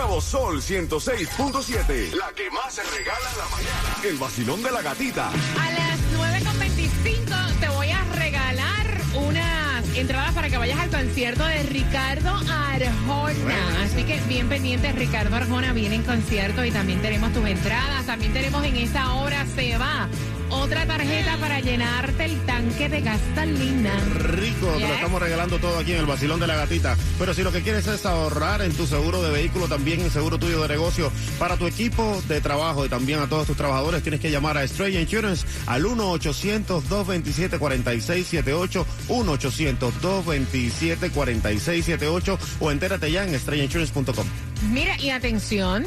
Nuevo Sol 106.7. La que más se regala en la mañana. El vacilón de la gatita. A las 9.25 te voy a regalar unas entradas para que vayas al concierto de Ricardo Arjona. Así que bien pendientes, Ricardo Arjona viene en concierto y también tenemos tus entradas. También tenemos en esta hora se va otra tarjeta para llenarte el tanque de gasolina. Rico, te lo estamos regalando todo aquí en el vacilón de la gatita. Pero si lo que quieres es ahorrar en tu seguro de vehículo, también en seguro tuyo de negocio, para tu equipo de trabajo y también a todos tus trabajadores, tienes que llamar a Stray Insurance al 1-800-227-4678, 1-800-227-4678 o entérate ya en strayinsurance.com. Mira, y atención.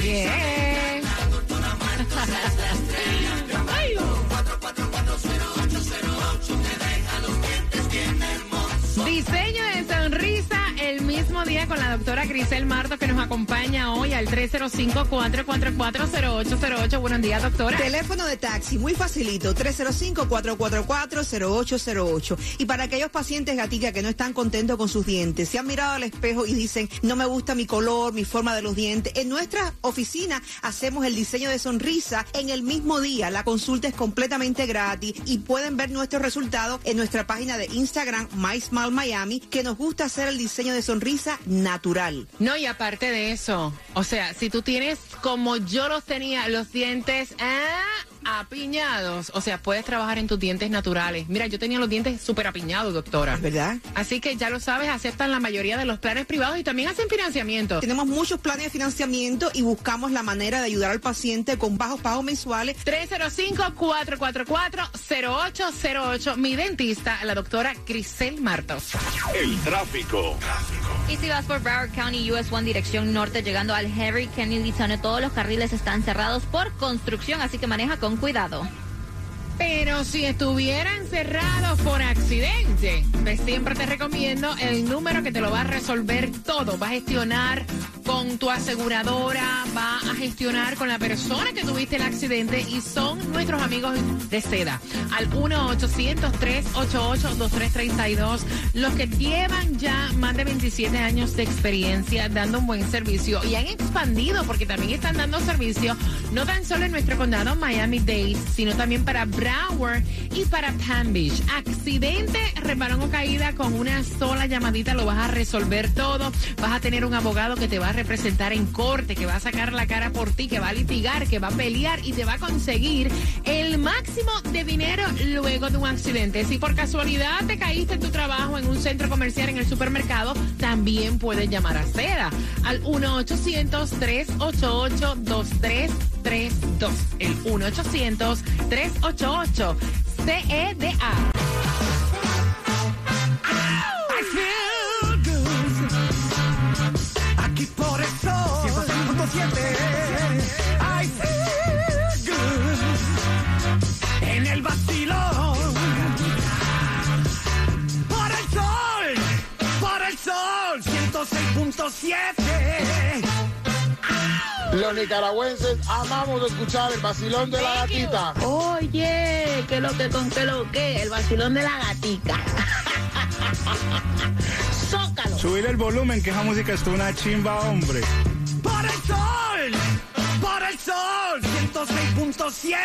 Bien. Ay. Diseño de el con la doctora Grisel Marto que nos acompaña hoy al 305-444-0808. Buenos días, doctora. Teléfono de taxi, muy facilito, 305-444-0808. Y para aquellos pacientes gatica que no están contentos con sus dientes, se han mirado al espejo y dicen, no me gusta mi color, mi forma de los dientes, en nuestra oficina hacemos el diseño de sonrisa en el mismo día. La consulta es completamente gratis y pueden ver nuestros resultados en nuestra página de Instagram, My Smile Miami, que nos gusta hacer el diseño de sonrisa natural. No, y aparte de eso, o sea, si tú tienes como yo los tenía, los dientes ah, apiñados, o sea, puedes trabajar en tus dientes naturales. Mira, yo tenía los dientes súper apiñados, doctora. ¿Verdad? Así que ya lo sabes, aceptan la mayoría de los planes privados y también hacen financiamiento. Tenemos muchos planes de financiamiento y buscamos la manera de ayudar al paciente con bajos pagos mensuales 305-444-0808. Mi dentista, la doctora Grisel Martos. El tráfico. Y si vas por Broward County US 1 dirección norte llegando al Harry Kennedy Tunnel, todos los carriles están cerrados por construcción, así que maneja con cuidado. Pero si estuvieran cerrados por accidente, pues siempre te recomiendo el número que te lo va a resolver todo. Va a gestionar con tu aseguradora, va a gestionar con la persona que tuviste el accidente y son nuestros amigos de seda. Al 1-800-388-2332. Los que llevan ya más de 27 años de experiencia dando un buen servicio y han expandido porque también están dando servicio no tan solo en nuestro condado Miami-Dade, sino también para Broward y para Palm Beach. Accidente, reparón o caída con una sola llamadita lo vas a resolver todo. Vas a tener un abogado que te va a representar en corte, que va a sacar la cara por ti, que va a litigar, que va a pelear y te va a conseguir el máximo de dinero luego de un accidente. Si por casualidad te caíste en tu trabajo en un centro comercial, en el supermercado, también puedes llamar a Seda al 1-800-388-2332. El 1-800-388-CEDA. Aquí por el sol. 106.7 I good. En el vacilón. Por el sol. Por el sol. 106.7 Los nicaragüenses amamos escuchar el vacilón de la gatita. Oye, que lo que con que lo que, el vacilón de la gatica. Zócalo. Subir el volumen, que esa música es una chimba, hombre. Por el sol, por el sol, 106.7.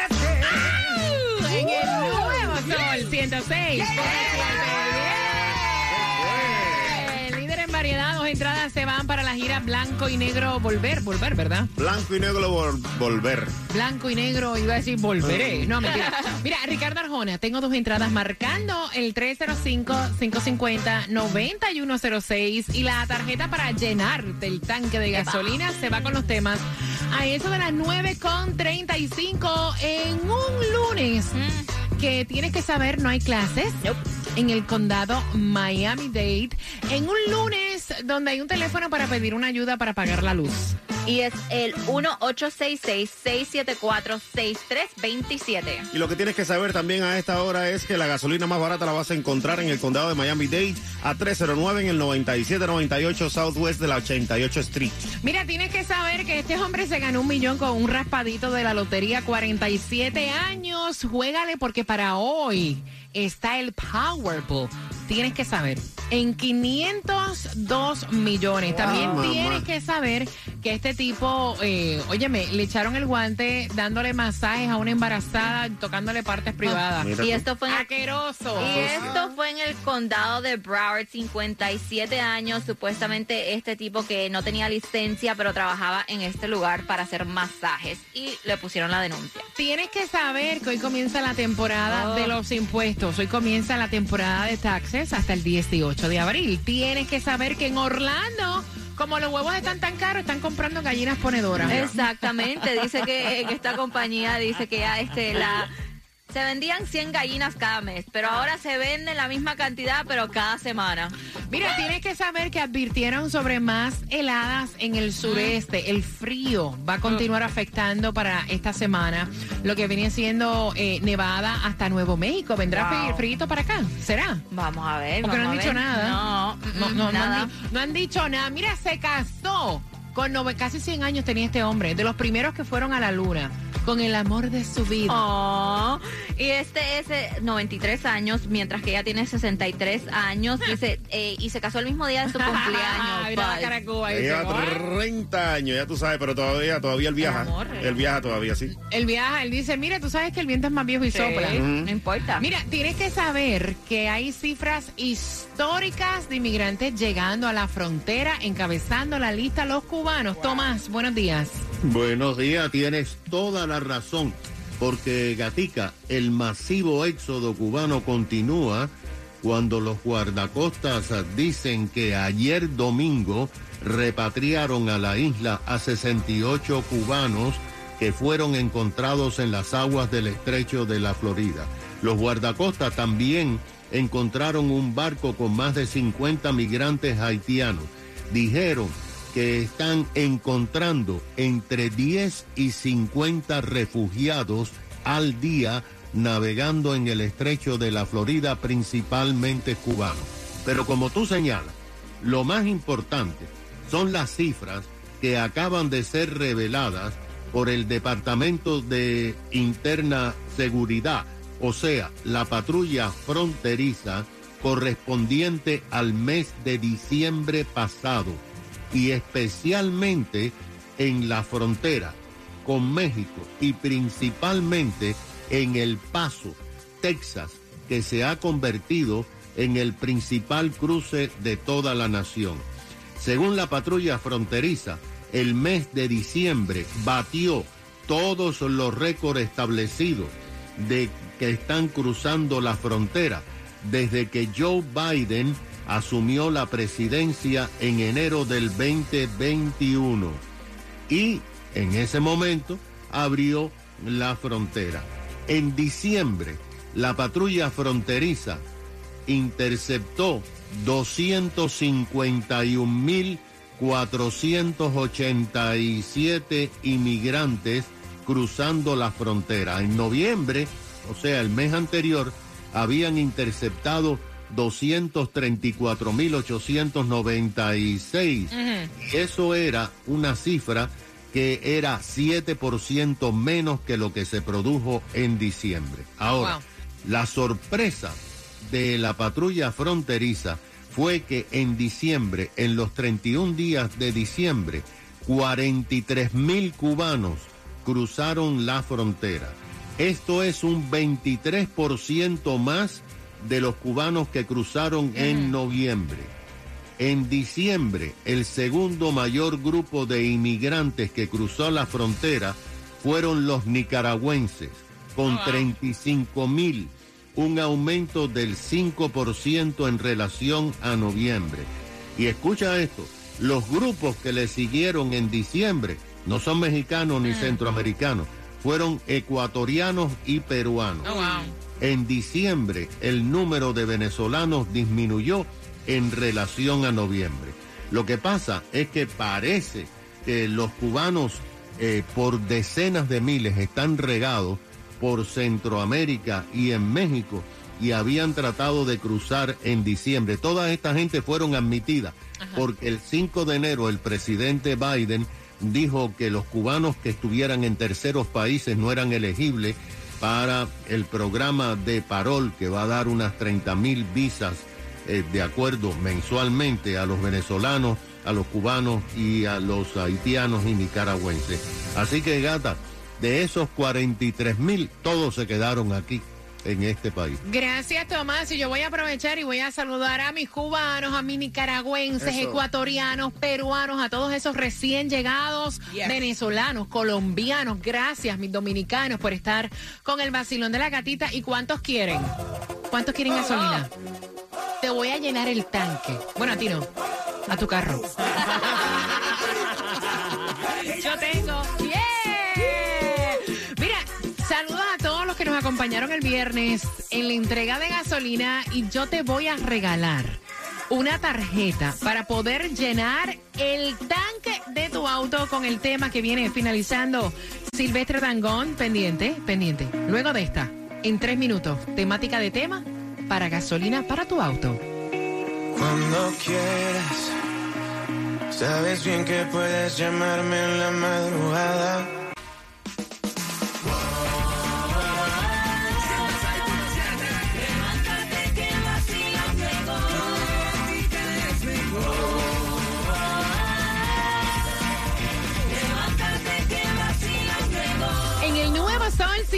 En el nuevo sol 106. El líder en variedad, dos entradas se van para la gira Blanco y Negro Volver, Volver, ¿verdad? Blanco y negro vol- volver. Blanco y negro, iba a decir volveré. No, mentira. Mira, Ricardo Arjona, tengo dos entradas marcando el 305-550-9106 y la tarjeta para llenarte el tanque de gasolina se va con los temas a eso de las 9.35 en un lunes que tienes que saber no hay clases. En el condado Miami-Dade, en un lunes donde hay un teléfono para pedir una ayuda para pagar la luz. Y es el 1866-674-6327. Y lo que tienes que saber también a esta hora es que la gasolina más barata la vas a encontrar en el condado de Miami-Dade a 309 en el 9798 Southwest de la 88 Street. Mira, tienes que saber que este hombre se ganó un millón con un raspadito de la lotería, 47 años. Juégale porque para hoy está el Powerball. Tienes que saber, en 502 millones. También tienes que saber que este tipo, eh, óyeme, le echaron el guante dándole masajes a una embarazada, tocándole partes privadas. Mira Y esto fue en el- Aqueroso. Y esto fue en el condado de Broward, 57 años. Supuestamente este tipo que no tenía licencia, pero trabajaba en este lugar para hacer masajes. Y le pusieron la denuncia. Tienes que saber que hoy comienza la temporada Oh. de los impuestos. Hoy comienza la temporada de taxes hasta el 18 de abril. Tienes que saber que en Orlando, como los huevos están tan caros, están comprando gallinas ponedoras. Exactamente, dice que, que esta compañía dice que ya este la se vendían 100 gallinas cada mes, pero ahora se venden la misma cantidad, pero cada semana. Mira, tienes que saber que advirtieron sobre más heladas en el sureste. El frío va a continuar afectando para esta semana lo que viene siendo eh, Nevada hasta Nuevo México. ¿Vendrá Wow. frío para acá? ¿Será? Vamos a ver. Porque no han dicho nada. No, No, no, no nada. han, no han dicho nada. Mira, se casó con nove- casi 100 años tenía este hombre, de los primeros que fueron a la luna, con el amor de su vida. Oh, y este es eh, 93 años, mientras que ella tiene 63 años. Dice, eh, y se casó el mismo día de su cumpleaños. Mira la Buzz. cara de Cuba, Ya dice, Lleva "Ay". 30 años, ya tú sabes, pero todavía, todavía él viaja. amor, eh. Él viaja todavía, sí. Él viaja, él dice, mira, tú sabes que el viento es más viejo y Sí, sopla. no importa. Mira, tienes que saber que hay cifras históricas de inmigrantes llegando a la frontera, encabezando la lista los cubanos. Tomás, buenos días. Buenos días, tienes toda la razón, porque Gatica, el masivo éxodo cubano continúa cuando los guardacostas dicen que ayer domingo repatriaron a la isla a 68 cubanos que fueron encontrados en las aguas del estrecho de la Florida. Los guardacostas también encontraron un barco con más de 50 migrantes haitianos. Dijeron que están encontrando entre 10 y 50 refugiados al día navegando en el estrecho de la Florida, principalmente cubanos. Pero como tú señalas, lo más importante son las cifras que acaban de ser reveladas por el Departamento de Interna Seguridad, o sea, la patrulla fronteriza correspondiente al mes de diciembre pasado y especialmente en la frontera con México y principalmente en El Paso, Texas, que se ha convertido en el principal cruce de toda la nación. Según la patrulla fronteriza, el mes de diciembre batió todos los récords establecidos de que están cruzando la frontera desde que Joe Biden asumió la presidencia en enero del 2021 y en ese momento abrió la frontera. En diciembre, la patrulla fronteriza interceptó 251.487 inmigrantes cruzando la frontera. En noviembre, o sea, el mes anterior, habían interceptado 234.896. Y eso era una cifra que era 7% menos que lo que se produjo en diciembre. Ahora, Wow. la sorpresa de la patrulla fronteriza fue que en diciembre, en los 31 días de diciembre, 43 mil cubanos cruzaron la frontera. Esto es un 23% más de los cubanos que cruzaron en noviembre. En diciembre, el segundo mayor grupo de inmigrantes que cruzó la frontera fueron los nicaragüenses, con 35 mil, un aumento del 5% en relación a noviembre. Y escucha esto, los grupos que le siguieron en diciembre no son mexicanos ni centroamericanos, fueron ecuatorianos y peruanos. En diciembre el número de venezolanos disminuyó en relación a noviembre. Lo que pasa es que parece que los cubanos eh, por decenas de miles están regados por Centroamérica y en México y habían tratado de cruzar en diciembre. Toda esta gente fueron admitidas porque el 5 de enero el presidente Biden dijo que los cubanos que estuvieran en terceros países no eran elegibles para el programa de parol que va a dar unas 30 mil visas eh, de acuerdo mensualmente a los venezolanos, a los cubanos y a los haitianos y nicaragüenses. Así que gata, de esos 43 mil, todos se quedaron aquí en este país. Gracias, Tomás. Y yo voy a aprovechar y voy a saludar a mis cubanos, a mis nicaragüenses, Eso. ecuatorianos, peruanos, a todos esos recién llegados, Yes. venezolanos, colombianos. Gracias, mis dominicanos, por estar con el vacilón de la gatita. ¿Y cuántos quieren? ¿Cuántos quieren gasolina? Te voy a llenar el tanque. Bueno, a ti no. A tu carro. Acompañaron el viernes en la entrega de gasolina y yo te voy a regalar una tarjeta para poder llenar el tanque de tu auto con el tema que viene finalizando. Silvestre Dangón, pendiente, pendiente. Luego de esta, en tres minutos, temática de tema para gasolina para tu auto. Cuando quieras, sabes bien que puedes llamarme en la madrugada.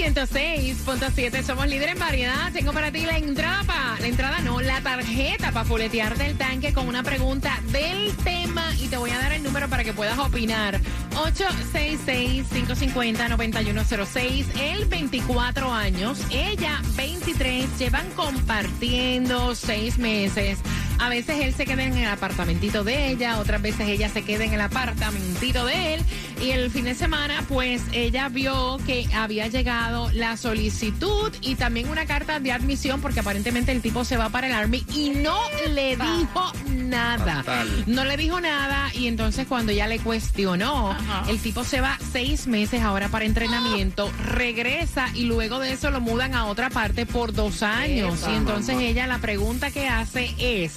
106.7 somos líder en variedad. Tengo para ti la entrada para, la entrada no, la tarjeta para fuletearte el tanque con una pregunta del tema y te voy a dar el número para que puedas opinar. 866-550-9106. Él 24 años, ella 23, llevan compartiendo seis meses. A veces él se queda en el apartamentito de ella, otras veces ella se queda en el apartamentito de él. Y el fin de semana, pues ella vio que había llegado la solicitud y también una carta de admisión, porque aparentemente el tipo se va para el Army y no le dijo nada. Fatal. No le dijo nada y entonces cuando ella le cuestionó, el tipo se va seis meses ahora para entrenamiento, regresa y luego de eso lo mudan a otra parte por dos años. Epa, y entonces mamá. ella la pregunta que hace es...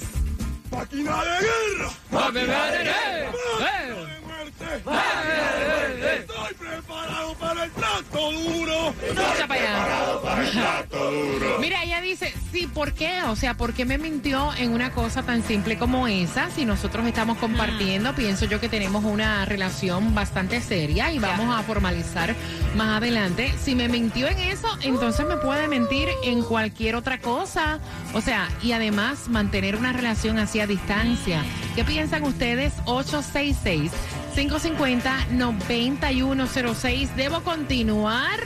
¡Máquina de guerra! ¡Máquina de guerra! ¡Estoy preparado para el plato duro! Escucha para allá. preparado para el plato duro! Mira, ella dice, sí, ¿por qué? O sea, ¿por qué me mintió en una cosa tan simple como esa? Si nosotros estamos compartiendo, pienso yo que tenemos una relación bastante seria y vamos a formalizar más adelante. Si me mintió en eso, entonces me puede mentir en cualquier otra cosa. O sea, y además mantener una relación así a distancia. ¿Qué piensan ustedes? 866 550-9106. ¿Debo continuar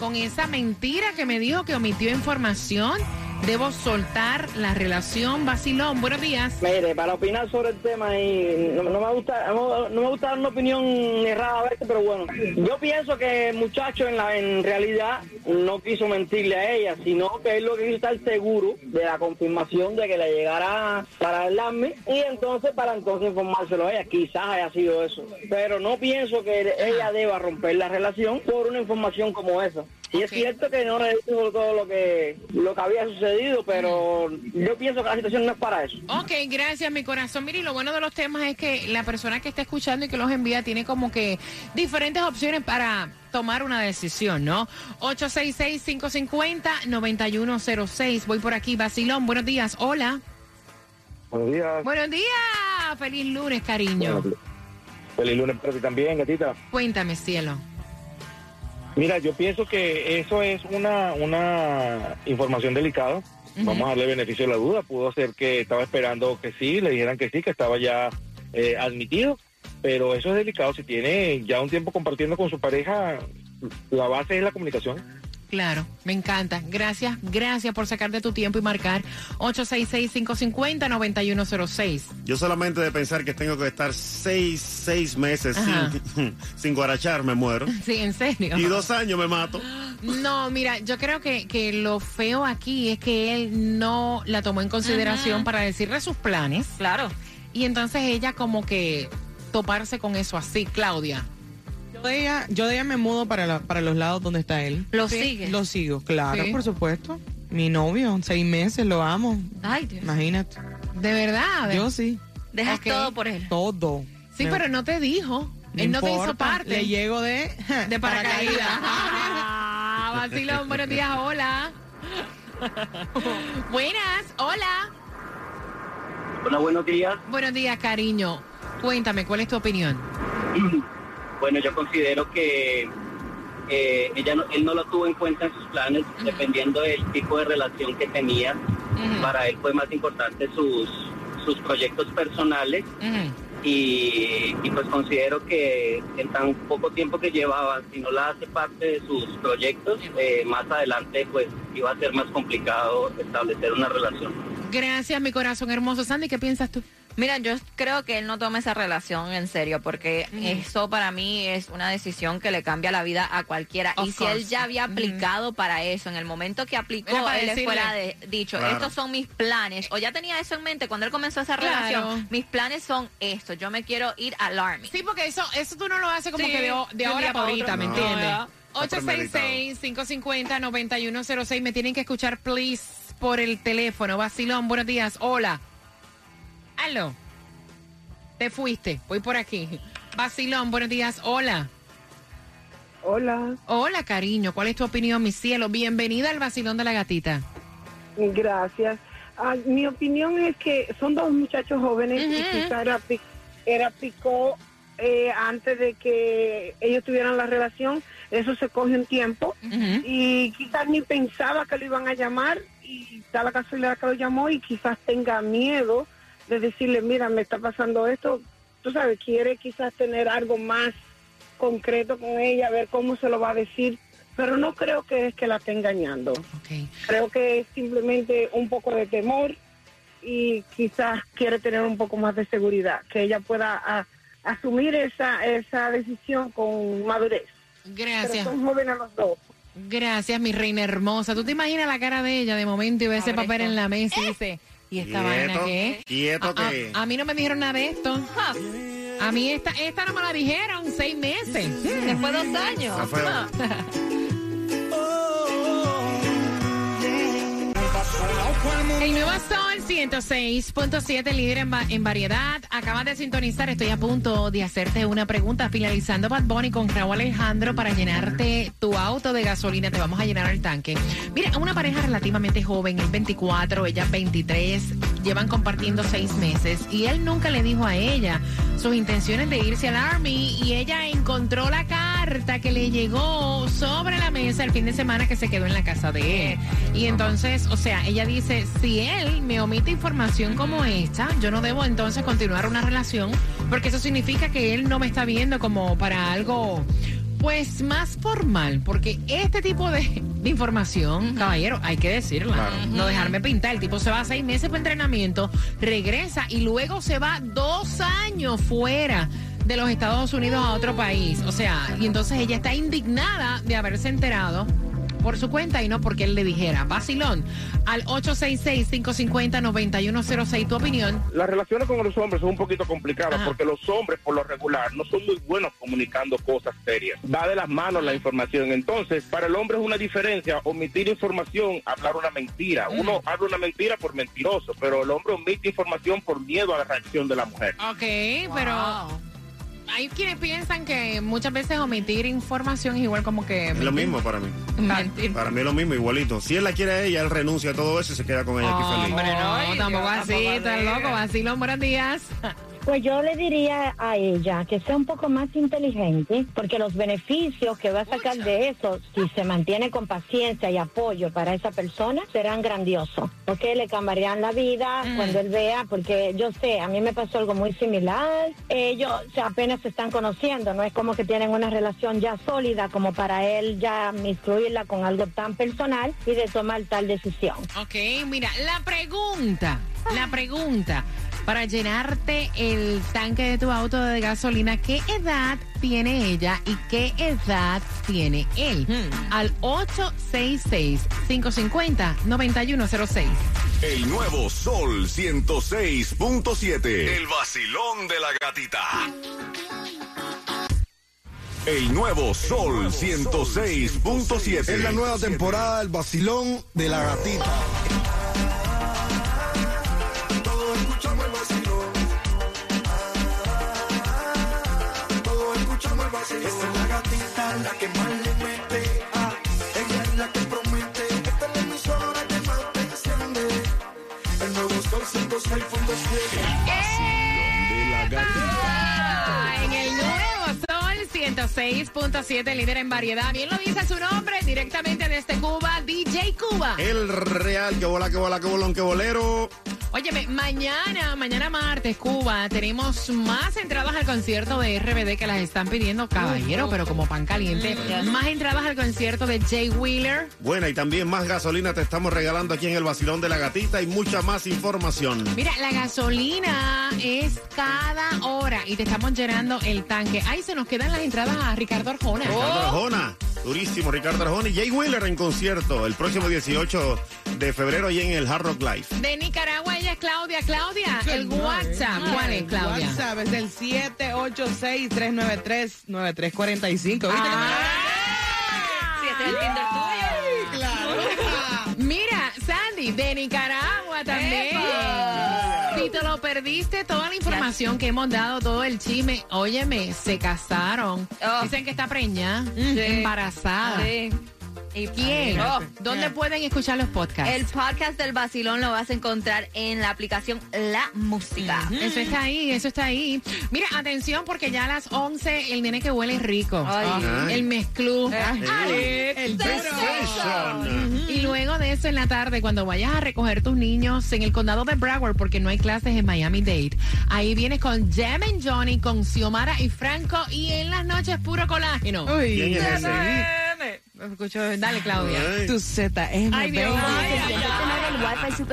con esa mentira que me dijo que omitió información? ¿Debo soltar la relación? Vacilón, buenos días. Mire, para opinar sobre el tema y no, no me gusta no, me gusta dar una opinión errada a veces, pero bueno, yo pienso que el muchacho en la en realidad no quiso mentirle a ella, sino que él lo que quiso estar seguro de la confirmación de que le llegara para AMI y entonces para entonces informárselo a ella, quizás haya sido eso, pero no pienso que ella deba romper la relación por una información como esa. Y es cierto que no le dijo todo lo que lo que había sucedido, pero yo pienso que la situación no es para eso. Ok, gracias, mi corazón. Mire, y lo bueno de los temas es que la persona que está escuchando y que los envía tiene como que diferentes opciones para tomar una decisión, ¿no? 866-550-9106. Voy por aquí, Basilón. Buenos días. Hola. Buenos días. Buenos días. Feliz lunes, cariño. Feliz lunes para ti también, gatita. Cuéntame, cielo. Mira, yo pienso que eso es una, una información delicada. Vamos a darle beneficio de la duda. Pudo ser que estaba esperando que sí, le dijeran que sí, que estaba ya eh, admitido. Pero eso es delicado. Si tiene ya un tiempo compartiendo con su pareja, la base es la comunicación. Claro, me encanta. Gracias, gracias por sacarte tu tiempo y marcar 866-550-9106. Yo solamente de pensar que tengo que estar seis, seis meses sin, sin guarachar me muero. Sí, en serio. Y dos años me mato. No, mira, yo creo que, que lo feo aquí es que él no la tomó en consideración para decirle sus planes. Claro. Y entonces ella como que toparse con eso así, Claudia. Yo de ella, yo de ella me mudo para, la- para los lados donde está él. ¿Lo sigue? Lo sigo, claro, Sí. por supuesto. Mi novio, seis meses, lo amo. Ay, Dios. Imagínate. De verdad. Yo sí. Dejas todo por él. Todo. Sí, Me- pero no te dijo. no él no te hizo parte. Le llego de, de paracaídas. Ah, vacilón, buenos días, hola. Buenas, hola. Hola, buenos días. Buenos días, cariño. Cuéntame, ¿cuál es tu opinión? Bueno, yo considero que eh, ella no- él no lo tuvo en cuenta en sus planes, dependiendo del tipo de relación que tenía. Para él fue más importante sus, sus proyectos personales y, y pues considero que en tan poco tiempo que llevaba, si no la hace parte de sus proyectos, eh, más adelante pues iba a ser más complicado establecer una relación. Gracias, mi corazón hermoso. Sandy, ¿qué piensas tú? Mira, yo creo que él no toma esa relación en serio, porque Mm. eso para mí es una decisión que le cambia la vida a cualquiera. Of y si él ya había aplicado para eso, en el momento que aplicó, él decirle. fuera de- dicho, Claro. estos son mis planes, o ya tenía eso en mente cuando él comenzó esa Claro. relación, mis planes son estos, yo me quiero ir al Army. Sí, porque eso, eso tú no lo haces como Sí, que de, de ahora para ahorita. ¿me No, entiendes? ¿verdad? Está premeditado. 866-550-9106. Me tienen que escuchar, please, por el teléfono. Vacilón, buenos días. Hola. Te fuiste. Voy por aquí. Vacilón, buenos días. Hola. Hola, Hola, cariño. ¿Cuál es tu opinión, mi cielo? Bienvenida al Vacilón de la Gatita. gracias. Ah, mi opinión es que son dos muchachos jóvenes y quizá era, era picó eh, antes de que ellos tuvieran la relación. Eso se coge un tiempo y quizás ni pensaba que lo iban a llamar y da la casualidad que lo llamó y quizás tenga miedo de decirle, mira, me está pasando esto. Tú sabes, quiere quizás tener algo más concreto con ella, ver cómo se lo va a decir, pero no creo que es que la esté engañando. Creo que es simplemente un poco de temor y quizás quiere tener un poco más de seguridad, que ella pueda a- asumir esa, esa decisión con madurez. Gracias. Pero son jóvenes los dos. Gracias, mi reina hermosa. ¿Tú te imaginas la cara de ella de momento y ve ese papel en la mesa y dice, ¿y esta vaina qué? quieto a, a- que- a mí no me dijeron nada de esto. A mí esta, esta no me la dijeron, seis meses. Después de dos años. El nuevo Sol 106.7, líder en, en variedad. Acabas de sintonizar, estoy a punto de hacerte una pregunta. Finalizando Bad Bunny con Raúl Alejandro para llenarte tu auto de gasolina. Te vamos a llenar el tanque. Mira, una pareja relativamente joven, él 24, ella 23, llevan compartiendo seis meses y él nunca le dijo a ella sus intenciones de irse al Army y ella encontró la carta que le llegó sobre la mesa el fin de semana que se quedó en la casa de él. Y entonces, o sea, ella dice, si él me omite información como esta, yo no debo entonces continuar una relación porque eso significa que él no me está viendo como para algo pues más formal, porque este tipo de, de información, caballero, hay que decirla. No dejarme pintar. El tipo se va seis meses para entrenamiento, regresa y luego se va dos años fuera de los Estados Unidos a otro país. O sea, y entonces ella está indignada de haberse enterado por su cuenta y no porque él le dijera. Vacilón, al 866-550-9106, tu opinión. Las relaciones con los hombres son un poquito complicadas porque los hombres por lo regular no son muy buenos comunicando cosas serias. Va de las manos la información. Entonces, para el hombre es una diferencia omitir información, hablar una mentira. Uno habla una mentira por mentiroso, pero el hombre omite información por miedo a la reacción de la mujer. Ok, pero hay quienes piensan que muchas veces omitir información es igual como que... Es lo mismo para mí. Mentir. Para mí es lo mismo, igualito. Si él la quiere a ella, él renuncia a todo eso y se queda con ella aquí feliz. Hombre, no, tampoco así, tan loco. Vacilón, buenos días. Pues yo le diría a ella que sea un poco más inteligente, porque los beneficios que va a sacar de eso, si se mantiene con paciencia y apoyo para esa persona, serán grandiosos. Porque le cambiarían la vida cuando él vea, porque yo sé, a mí me pasó algo muy similar. Ellos o sea, apenas se están conociendo, no es como que tienen una relación ya sólida como para él ya instruirla con algo tan personal y de tomar tal decisión. Ok, mira, la pregunta, la pregunta. Para llenarte el tanque de tu auto de gasolina, ¿qué edad tiene ella y qué edad tiene él? Al 866-550-9106. El nuevo Sol 106.7. El vacilón de la gatita. El nuevo Sol 106.7. Es la nueva temporada del vacilón de la gatita. 106.7. De la. En el nuevo Sol 106.7, líder en variedad. Bien lo dice su nombre, directamente desde Cuba, DJ Cuba. El real, que bola, que bola, que bolón, que bolero. Óyeme, mañana, mañana martes, Cuba, tenemos más entradas al concierto de RBD que las están pidiendo, caballero, pero como pan caliente. Más entradas al concierto de Jay Wheeler. Buena, y también más gasolina te estamos regalando aquí en el vacilón de la gatita y mucha más información. Mira, la gasolina es cada hora y te estamos llenando el tanque. Ahí se nos quedan las entradas a Ricardo Arjona. Ricardo Arjona, durísimo Ricardo Arjona y Jay Wheeler en concierto el próximo 18 de febrero allí en el Hard Rock Live. De Nicaragua, ella es Claudia. Claudia, el WhatsApp. ¿Cuál es, Claudia? WhatsApp es del 786-393-9345. ¿Viste que Si este es el Tinder tuyo. Claro. Mira, Sandy, de Nicaragua también. ¡Epa! Si te lo perdiste, toda la información que hemos dado, todo el chisme, óyeme, se casaron. Oh. Dicen que está preñada, embarazada. Sí. Y ¿Quién? Oh. ¿Dónde pueden escuchar los podcasts? El podcast del vacilón lo vas a encontrar en la aplicación La Música. Eso está ahí, eso está ahí. Mira, atención, porque ya a las 11 el nene que huele rico. Ay. Ajá. El mezclú. El- Alex. Sensation. Y luego de eso en la tarde, cuando vayas a recoger tus niños en el condado de Broward, porque no hay clases en Miami Dade, ahí vienes con Jem and Johnny, con Xiomara y Franco, y en las noches puro colágeno. Uy. Escucho, dale, Claudia. Ay. Tu Z es mi Ay, Dios. baby. Ay, ay, ay. el Wi-Fi super